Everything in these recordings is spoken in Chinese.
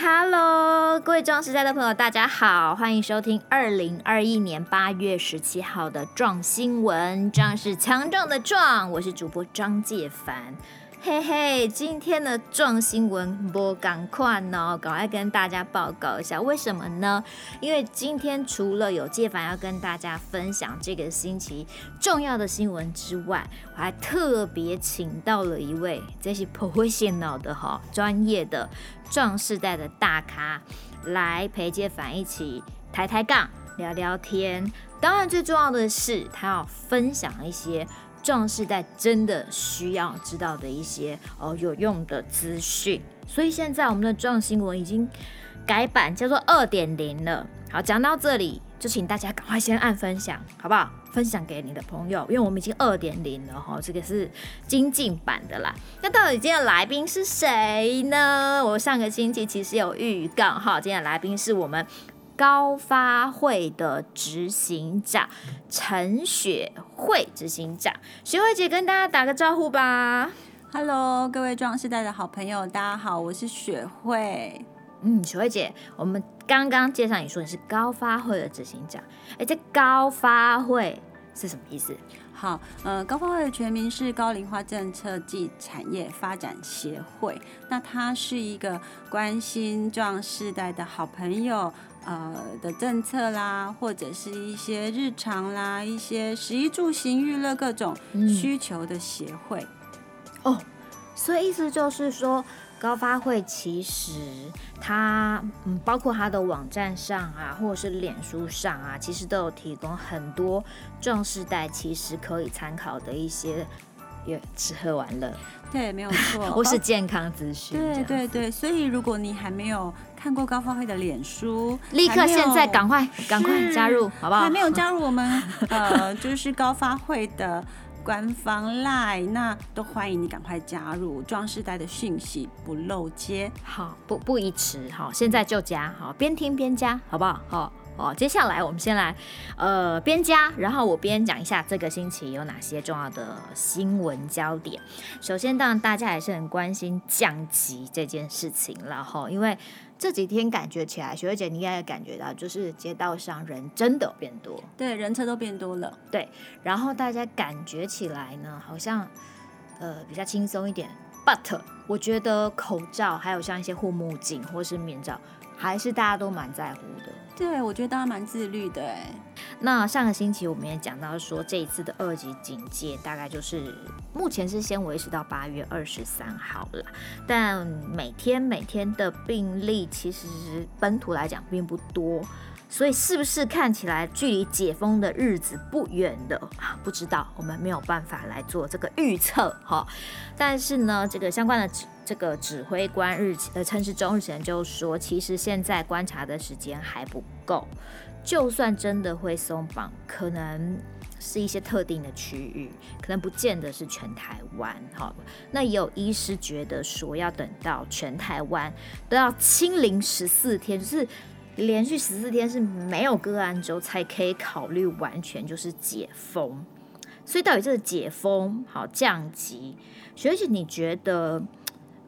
Hello，各位壮时代的朋友，大家好，欢迎收听二零二一年八月十七号的壮新闻。壮是强壮的壮，我是主播张介凡。嘿嘿，今天的壮新闻不赶快呢，赶快跟大家报告一下，为什么呢？因为今天除了有介凡要跟大家分享这个星期重要的新闻之外，我还特别请到了一位这是 professional 的哈，专业的壮世代的大咖来陪介凡一起抬抬杠、聊聊天。当然，最重要的是他要分享一些。壮士代真的需要知道的一些哦有用的资讯，所以现在我们的壮新闻已经改版叫做二点零了。好，讲到这里就请大家赶快先按分享，好不好？分享给你的朋友，因为我们已经二点零了哈，这个是精进版的啦。那到底今天的来宾是谁呢？我上个星期其实有预告哈，今天的来宾是我们。高发会的执行长陈雪慧执行长，雪慧姐跟大家打个招呼吧。Hello，各位壮世代的好朋友，大家好，我是雪慧。嗯，雪慧姐，我们刚刚介绍你说你是高发会的执行长，哎，这高发会是什么意思？好，呃，高发会的全名是高龄化政策暨产业发展协会，那它是一个关心壮世代的好朋友。呃的政策啦，或者是一些日常啦，一些食衣住行娱乐各种需求的协会。嗯、哦，所以意思就是说，高发会其实它嗯，包括它的网站上啊，或者是脸书上啊，其实都有提供很多壮世代其实可以参考的一些。吃喝玩乐，对，没有错，或是健康资讯。对对对，所以如果你还没有看过高发会的脸书，立刻现在赶快赶快加入，好不好？还没有加入我们呃，就是高发会的官方 LINE，那都欢迎你赶快加入。壮世代的讯息不漏接，好，不不宜迟，好，现在就加，好，边听边加，好不好？好。哦，接下来我们先来，呃，边加，然后我边讲一下这个星期有哪些重要的新闻焦点。首先，当然大家还是很关心降级这件事情了哈，因为这几天感觉起来，雪慧姐你应该也感觉到，就是街道上人真的变多，对，人车都变多了，对，然后大家感觉起来呢，好像呃比较轻松一点，but 我觉得口罩还有像一些护目镜或是面罩，还是大家都蛮在乎的。对，我觉得大家蛮自律的哎。那上个星期我们也讲到说，这一次的二级警戒大概就是目前是先维持到八月二十三号了，但每天每天的病例其实本土来讲并不多，所以是不是看起来距离解封的日子不远的？不知道，我们没有办法来做这个预测哈。但是呢，这个相关的。这个指挥官日呃陈时中日前就说，其实现在观察的时间还不够，就算真的会松绑，可能是一些特定的区域，可能不见得是全台湾。哈，那也有医师觉得说，要等到全台湾都要清零十四天，就是连续十四天是没有个案之后，才可以考虑完全就是解封。所以到底这个解封好降级，学姐你觉得？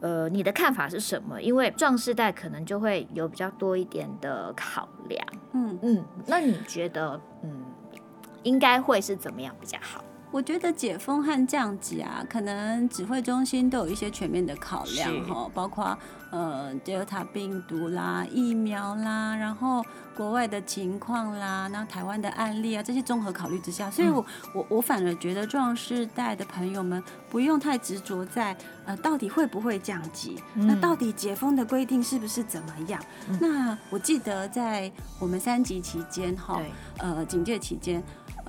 呃，你的看法是什么？因为壮士代可能就会有比较多一点的考量。嗯嗯，那你觉得，嗯，应该会是怎么样比较好？我觉得解封和降级啊，可能指挥中心都有一些全面的考量哈，包括呃德尔塔病毒啦、疫苗啦，然后国外的情况啦，那台湾的案例啊，这些综合考虑之下，所以我、嗯、我我反而觉得壮世代的朋友们不用太执着在呃到底会不会降级，嗯、那到底解封的规定是不是怎么样？嗯、那我记得在我们三级期间哈，呃警戒期间。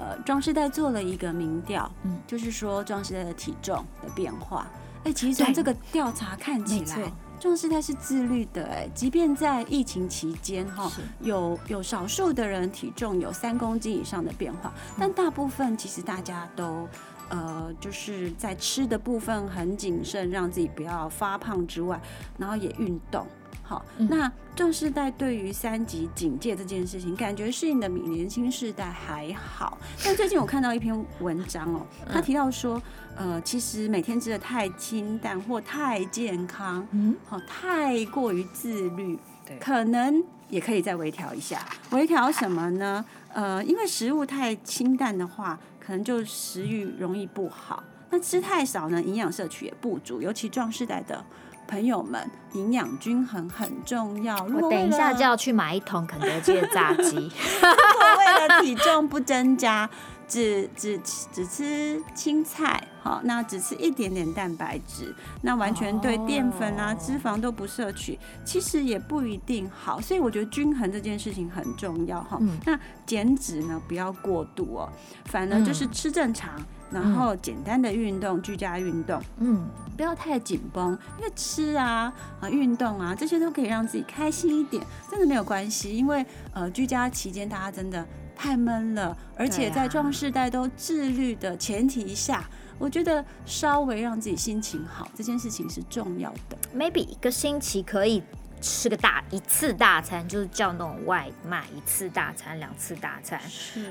呃，庄世代做了一个民调，嗯，就是说庄世代的体重的变化。哎、欸，其实从这个调查看起来，壮世代是自律的。哎，即便在疫情期间，哈，有有少数的人体重有三公斤以上的变化，但大部分其实大家都，呃，就是在吃的部分很谨慎，让自己不要发胖之外，然后也运动。好，那壮世代对于三级警戒这件事情，感觉适应的比年轻世代还好。但最近我看到一篇文章哦，他提到说，呃，其实每天吃的太清淡或太健康，嗯，好，太过于自律，对，可能也可以再微调一下。微调什么呢？呃，因为食物太清淡的话，可能就食欲容易不好。那吃太少呢，营养摄取也不足，尤其壮世代的朋友们，营养均衡很重要。我等一下就要去买一桶肯德基的炸鸡。为了体重不增加，只只只吃青菜，好，那只吃一点点蛋白质，那完全对淀粉啊、脂肪都不摄取，其实也不一定好。所以我觉得均衡这件事情很重要哈。那减脂呢，不要过度哦，反而就是吃正常。然后简单的运动，居家运动，嗯，不要太紧绷，因为吃啊啊运动啊这些都可以让自己开心一点，真的没有关系。因为呃居家期间大家真的太闷了，而且在壮世代都自律的前提下，啊、我觉得稍微让自己心情好这件事情是重要的。Maybe 一个星期可以吃个大一次大餐，就是叫那种外卖，一次大餐两次大餐，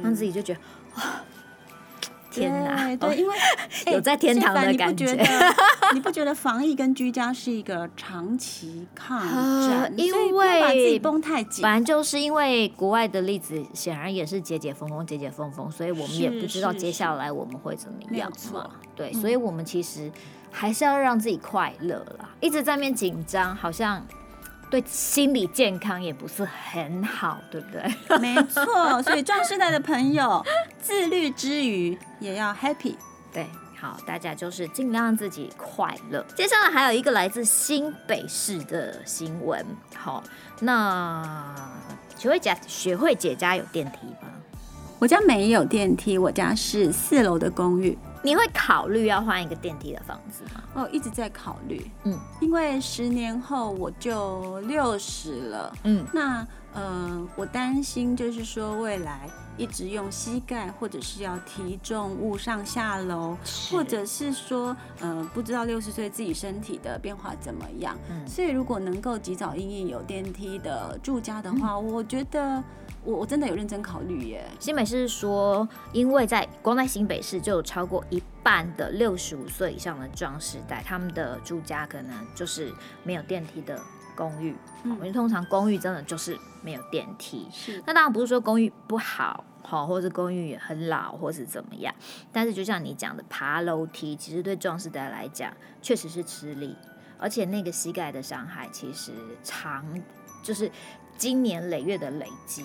让自己就觉得哇。天呐，对，因为 有在天堂的感觉。你不觉得？你不觉得防疫跟居家是一个长期抗战？因为把自己绷太紧。反正就是因为国外的例子显然也是解解封封、解解封封，所以我们也不知道接下来我们会怎么样嘛。对，所以我们其实还是要让自己快乐啦。一直在那边紧张，好像。对心理健康也不是很好，对不对？没错，所以壮世代的朋友 自律之余也要 happy。对，好，大家就是尽量让自己快乐。接下来还有一个来自新北市的新闻，好，那学会姐学会姐家有电梯吗？我家没有电梯，我家是四楼的公寓。你会考虑要换一个电梯的房子吗？哦，一直在考虑。嗯，因为十年后我就六十了。嗯，那呃，我担心就是说未来一直用膝盖，或者是要提重物上下楼，或者是说呃，不知道六十岁自己身体的变化怎么样。嗯，所以如果能够及早应应有电梯的住家的话，嗯，我觉得。我我真的有认真考虑耶。新北市是说，因为在光在新北市就有超过一半的六十五岁以上的壮世代，他们的住家可能就是没有电梯的公寓。嗯，因为通常公寓真的就是没有电梯。是。那当然不是说公寓不好，好，或者公寓也很老，或是怎么样。但是就像你讲的，爬楼梯其实对壮士代来讲确实是吃力，而且那个膝盖的伤害其实长就是。经年累月的累积，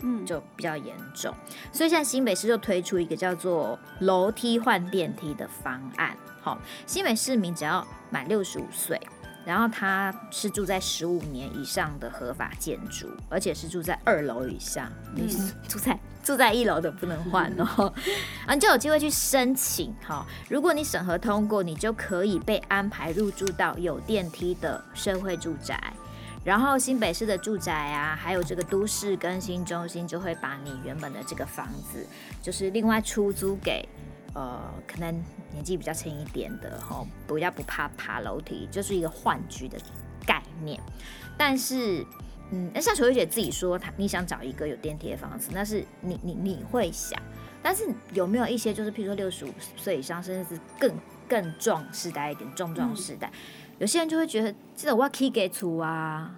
嗯，就比较严重，所以现在新北市就推出一个叫做楼梯换电梯的方案。好，新北市民只要满六十五岁，然后他是住在十五年以上的合法建筑，而且是住在二楼以上，你是住在住在一楼的不能换哦，啊，你就有机会去申请。好，如果你审核通过，你就可以被安排入住到有电梯的社会住宅。然后新北市的住宅啊，还有这个都市更新中心就会把你原本的这个房子，就是另外出租给，呃，可能年纪比较轻一点的，吼，比较不怕爬楼梯，就是一个换居的概念。但是，嗯，那像球球姐自己说，她你想找一个有电梯的房子，那是你你你会想，但是有没有一些就是，譬如说六十五岁以上，甚至是更更壮世代一点，壮壮世代。有些人就会觉得，这种我可以给出啊，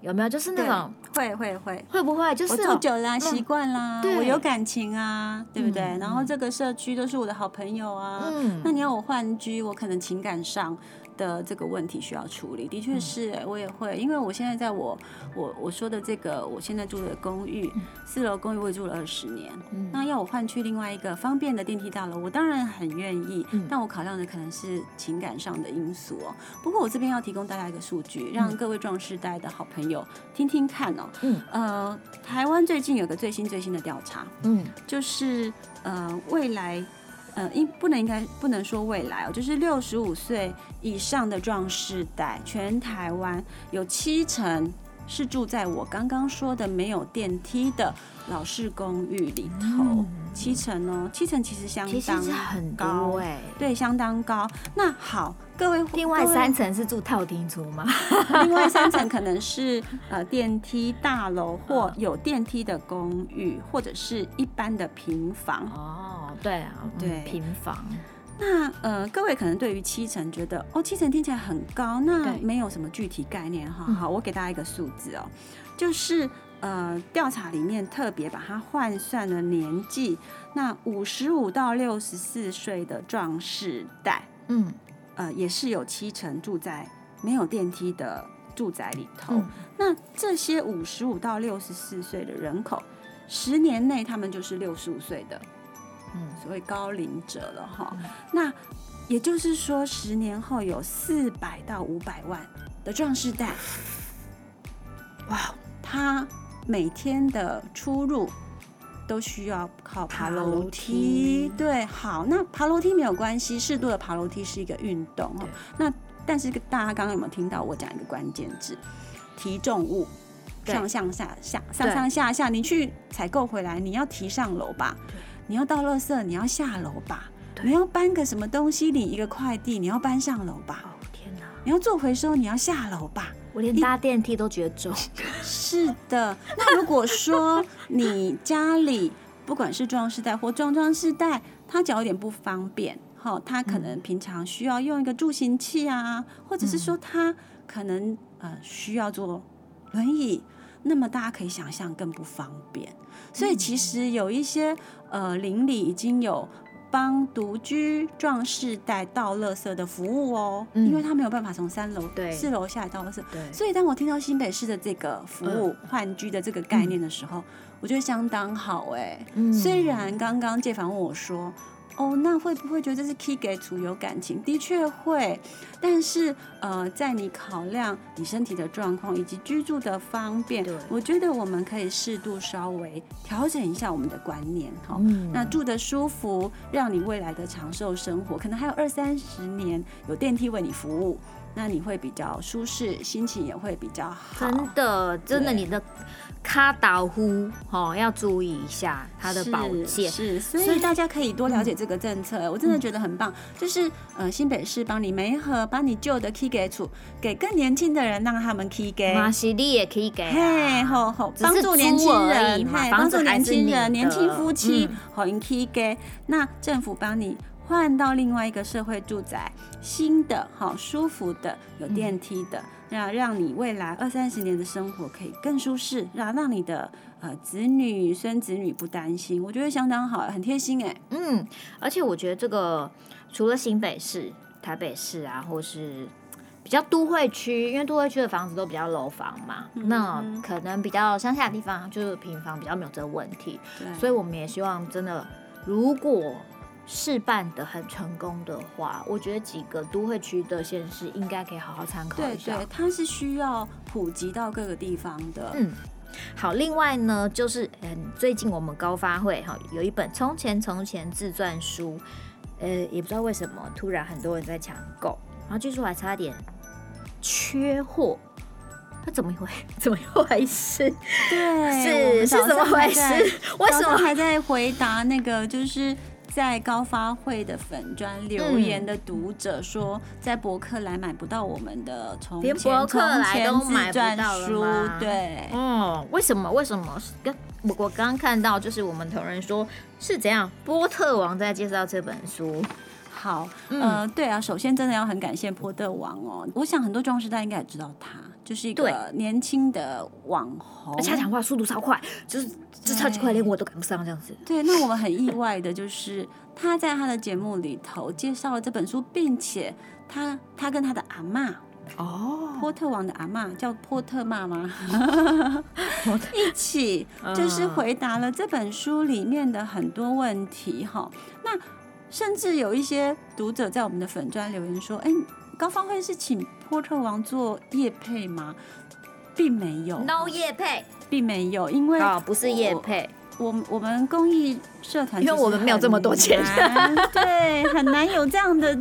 有没有？就是那种会会会会不会？就是我住久了习惯啦，我有感情啊，对不对？嗯、然后这个社区都是我的好朋友啊，嗯、那你要我换居，我可能情感上。的这个问题需要处理，的确是，我也会，因为我现在在我我我说的这个我现在住的公寓，四楼公寓我也住了二十年，那要我换去另外一个方便的电梯大楼，我当然很愿意，但我考量的可能是情感上的因素哦。不过我这边要提供大家一个数据，让各位壮士代的好朋友听听看哦。嗯，呃，台湾最近有个最新最新的调查，嗯，就是呃未来。嗯，应不能应该不能说未来哦，就是六十五岁以上的壮世代，全台湾有七成是住在我刚刚说的没有电梯的老式公寓里头，嗯、七成哦，七成其实相当很高哎，对，相当高。那好，各位，另外三层是住套厅租吗？另外三层可能是呃电梯大楼或有电梯的公寓，或者是一般的平房哦。对啊，对，平房。那呃，各位可能对于七层觉得哦，七层听起来很高，那没有什么具体概念哈。好，我给大家一个数字哦，就是呃，调查里面特别把它换算了年纪，那五十五到六十四岁的壮士代，嗯，呃，也是有七成住在没有电梯的住宅里头。嗯、那这些五十五到六十四岁的人口，十年内他们就是六十五岁的。嗯，所谓高龄者了哈，嗯、那也就是说，十年后有四百到五百万的壮士代，哇，他每天的出入都需要靠爬楼梯。对，好，那爬楼梯没有关系，适度的爬楼梯是一个运动哈。那但是大家刚刚有没有听到我讲一个关键字？提重物，上上下下，上上下下，你去采购回来，你要提上楼吧？你要到垃圾，你要下楼吧？对你要搬个什么东西，领一个快递，你要搬上楼吧？哦天哪！你要做回收，你要下楼吧？我连搭电梯都觉得重。是的，那如果说你家里不管是壮世代或壮壮世代，他脚有点不方便，哈，他可能平常需要用一个助行器啊，或者是说他可能呃需要坐轮椅。那么大家可以想象更不方便，所以其实有一些呃邻里已经有帮独居壮士带倒垃圾的服务哦，嗯、因为他没有办法从三楼四楼下来倒垃圾，所以当我听到新北市的这个服务换居的这个概念的时候，嗯、我觉得相当好哎。嗯、虽然刚刚介凡问我说。哦，那会不会觉得这是 key 给主有感情？的确会，但是呃，在你考量你身体的状况以及居住的方便，对我觉得我们可以适度稍微调整一下我们的观念哈。嗯、那住的舒服，让你未来的长寿生活，可能还有二三十年有电梯为你服务，那你会比较舒适，心情也会比较好。真的，真的，你的。卡岛呼，哦，要注意一下它的保健，是，所以大家可以多了解这个政策，嗯、我真的觉得很棒。就是呃，新北市帮你媒合，把你旧的 key 给处，给更年轻的人，让他们 key 给。马西利也可以给，嘿，好好帮助年轻人，嘿，帮助年轻人，年轻夫妻，好用 key 给。那政府帮你。换到另外一个社会住宅，新的好舒服的有电梯的，让、嗯、让你未来二三十年的生活可以更舒适，让让你的呃子女孙子女不担心，我觉得相当好，很贴心哎。嗯，而且我觉得这个除了新北市、台北市啊，或是比较都会区，因为都会区的房子都比较楼房嘛，嗯、那可能比较乡下的地方就是平房比较没有这个问题，对所以我们也希望真的如果。试办的很成功的话，我觉得几个都会区的县市应该可以好好参考一下。对对，它是需要普及到各个地方的。嗯，好。另外呢，就是嗯，最近我们高发会哈有一本《从前从前》自传书，呃，也不知道为什么突然很多人在抢购，然后据说还差点缺货，那怎么回 怎么一回事？对，是是怎么回事？为什么还在回答那个就是？在高发会的粉专留言的读者说，在博客来买不到我们的从前从前自传书，对，嗯，为什么？为什么？跟我我刚刚看到，就是我们同仁说是怎样，波特王在介绍这本书。好，嗯、呃，对啊，首先真的要很感谢波特王哦，我想很多壮世代应该也知道他。就是一个年轻的网红，而且他讲话速度超快，就是就超级快，连我都赶不上这样子。对，那我们很意外的就是他在他的节目里头介绍了这本书，并且他他跟他的阿嬷哦，波特王的阿嬷叫波特妈妈，一起就是回答了这本书里面的很多问题哈。那甚至有一些读者在我们的粉砖留言说：“哎。”高方会是请波特王做夜配吗？并没有，no 业配，并没有，因为哦，不是夜配，我我们公益社团，因为我们没有这么多钱，对，很难有这样的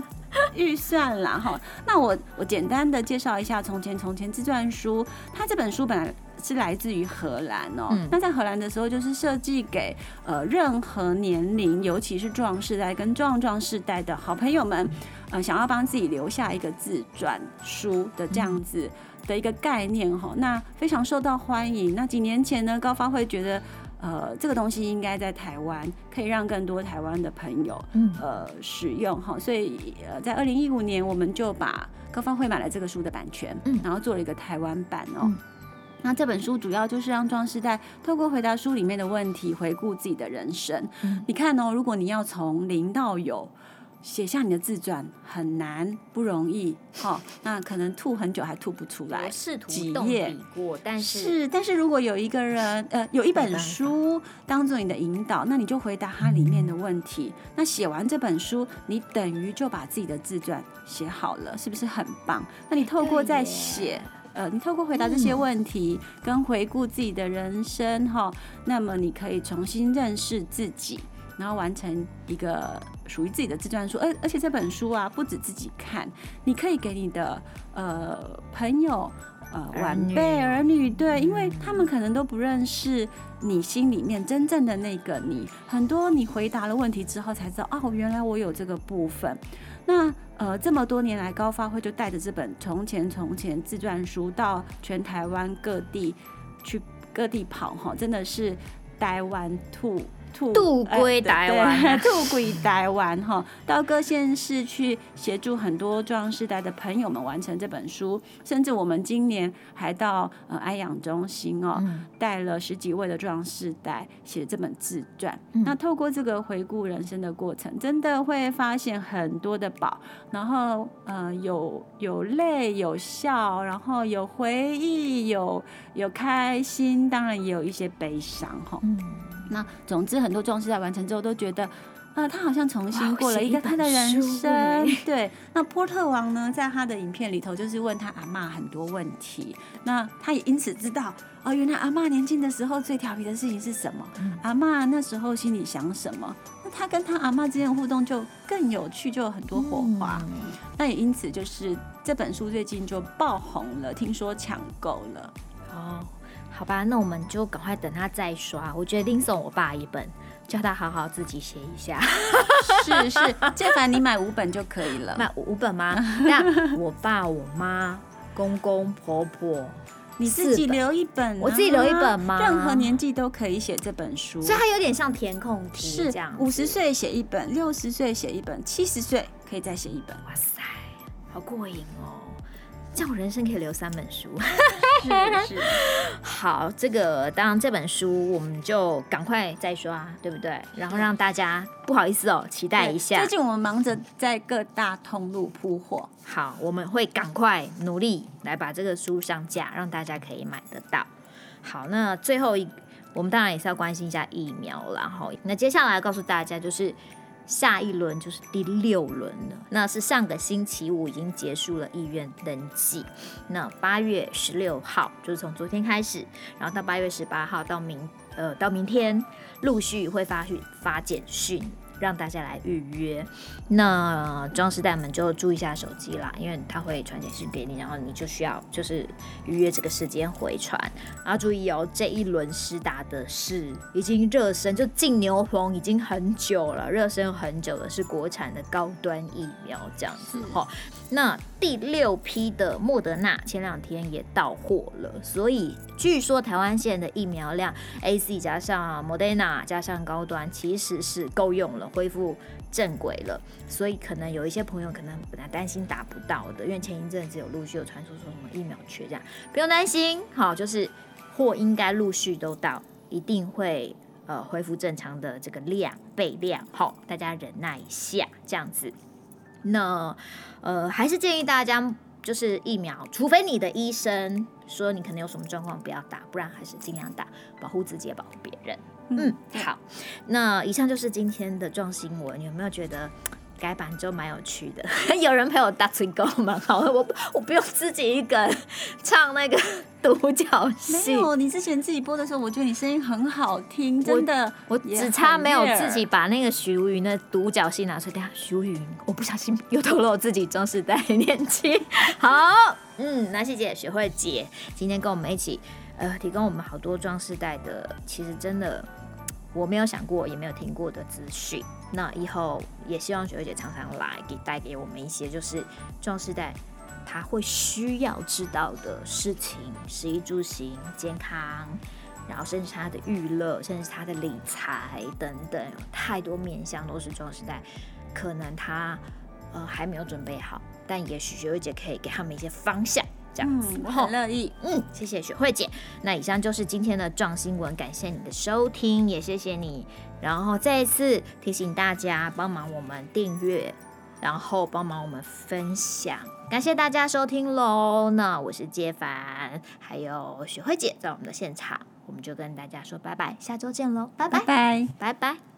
预算啦哈。那我我简单的介绍一下《从前从前》自传书，它这本书本来。是来自于荷兰哦，嗯、那在荷兰的时候，就是设计给呃任何年龄，尤其是壮世代跟壮壮世代的好朋友们，呃，想要帮自己留下一个自传书的这样子的一个概念哈、哦，那非常受到欢迎。那几年前呢，高发会觉得呃，这个东西应该在台湾可以让更多台湾的朋友呃使用哈。所以呃，在二零一五年，我们就把高方会买了这个书的版权，嗯然后做了一个台湾版哦。那这本书主要就是让壮世代透过回答书里面的问题，回顾自己的人生。你看哦，如果你要从零到有。写下你的自传很难，不容易，哈，那可能吐很久还吐不出来。试图几页过，但是是，但是如果有一个人，呃，有一本书当做你的引导，那你就回答它里面的问题。那写完这本书，你等于就把自己的自传写好了，是不是很棒？那你透过在写，呃，你透过回答这些问题跟回顾自己的人生，哈，那么你可以重新认识自己。然后完成一个属于自己的自传书，而而且这本书啊，不止自己看，你可以给你的呃朋友、呃晚辈、儿女，对，因为他们可能都不认识你心里面真正的那个你。很多你回答了问题之后才知道，哦，原来我有这个部分。那呃这么多年来，高发会就带着这本《从前从前》自传书到全台湾各地去各地跑，哈，真的是台湾兔。渡归台湾，渡归台湾哈，到各县市去协助很多壮士代的朋友们完成这本书，甚至我们今年还到呃安养中心哦，带了十几位的壮士代写这本自传。那透过这个回顾人生的过程，真的会发现很多的宝，然后呃有有泪有笑，然后有回忆有有开心，当然也有一些悲伤哈。那总之，很多壮士在完成之后都觉得，啊、呃，他好像重新过了一个他的人生。对，那波特王呢，在他的影片里头就是问他阿妈很多问题，那他也因此知道，哦，原来阿妈年轻的时候最调皮的事情是什么？嗯、阿妈那时候心里想什么？那他跟他阿妈之间的互动就更有趣，就有很多火花。嗯、那也因此，就是这本书最近就爆红了，听说抢购了。哦。好吧，那我们就赶快等他再刷。我决定送我爸一本，叫他好好自己写一下。是是，建凡你买五本就可以了。买五本吗？那我爸、我妈、公公婆婆，你自己留一本啊。我自己留一本吗？任何年纪都可以写这本书，所以它有点像填空题是这样。五十岁写一本，六十岁写一本，七十岁可以再写一本。哇塞，好过瘾哦！这样我人生可以留三本书。是是。好，这个当然这本书我们就赶快再刷，对不对？然后让大家不好意思哦，期待一下。最近我们忙着在各大通路铺货。好，我们会赶快努力来把这个书上架，让大家可以买得到。好，那最后一，我们当然也是要关心一下疫苗，然后那接下来告诉大家就是。下一轮就是第六轮了，那是上个星期五已经结束了意愿登记，那八月十六号就是从昨天开始，然后到八月十八号到明呃到明天陆续会发去发简讯。让大家来预约，那装饰代们就注意一下手机啦，因为他会传简讯给你，然后你就需要就是预约这个时间回传。然后注意哦，这一轮施打的是已经热身，就进牛棚已经很久了，热身很久了，是国产的高端疫苗这样子哈。那第六批的莫德纳前两天也到货了，所以据说台湾现的疫苗量，A C 加上莫德纳加上高端其实是够用了。恢复正轨了，所以可能有一些朋友可能本来担心打不到的，因为前一阵子有陆续有传出说什么疫苗缺，这样不用担心，好，就是货应该陆续都到，一定会呃恢复正常的这个量备量，好，大家忍耐一下，这样子。那呃还是建议大家就是疫苗，除非你的医生说你可能有什么状况不要打，不然还是尽量打，保护自己也保护别人。嗯，好，那以上就是今天的撞新闻。有没有觉得改版之后蛮有趣的？有人陪我打嘴歌蛮好的，我我不用自己一个人唱那个独角戏。没有，你之前自己播的时候，我觉得你声音很好听，真的。我，我只差没有自己把那个许茹芸的独角戏拿出来。等下，许茹芸，我不小心又透露自己壮世代年纪。好，嗯，那谢谢雪慧姐今天跟我们一起，呃，提供我们好多装饰带的，其实真的。我没有想过，也没有听过的资讯。那以后也希望雪慧姐常常来，给带给我们一些就是壮世代他会需要知道的事情，食衣住行、健康、然后甚至他的娱乐，甚至他的理财等等，太多面向都是壮时代，可能他呃还没有准备好，但也许学慧姐可以给他们一些方向。这样子，嗯，我很乐意。嗯，谢谢雪慧姐。那以上就是今天的壮新闻，感谢你的收听，也谢谢你。然后再一次提醒大家，帮忙我们订阅，然后帮忙我们分享，感谢大家收听喽。那我是杰凡，还有雪慧姐在我们的现场，我们就跟大家说拜拜，下周见喽，拜拜，拜拜。拜拜。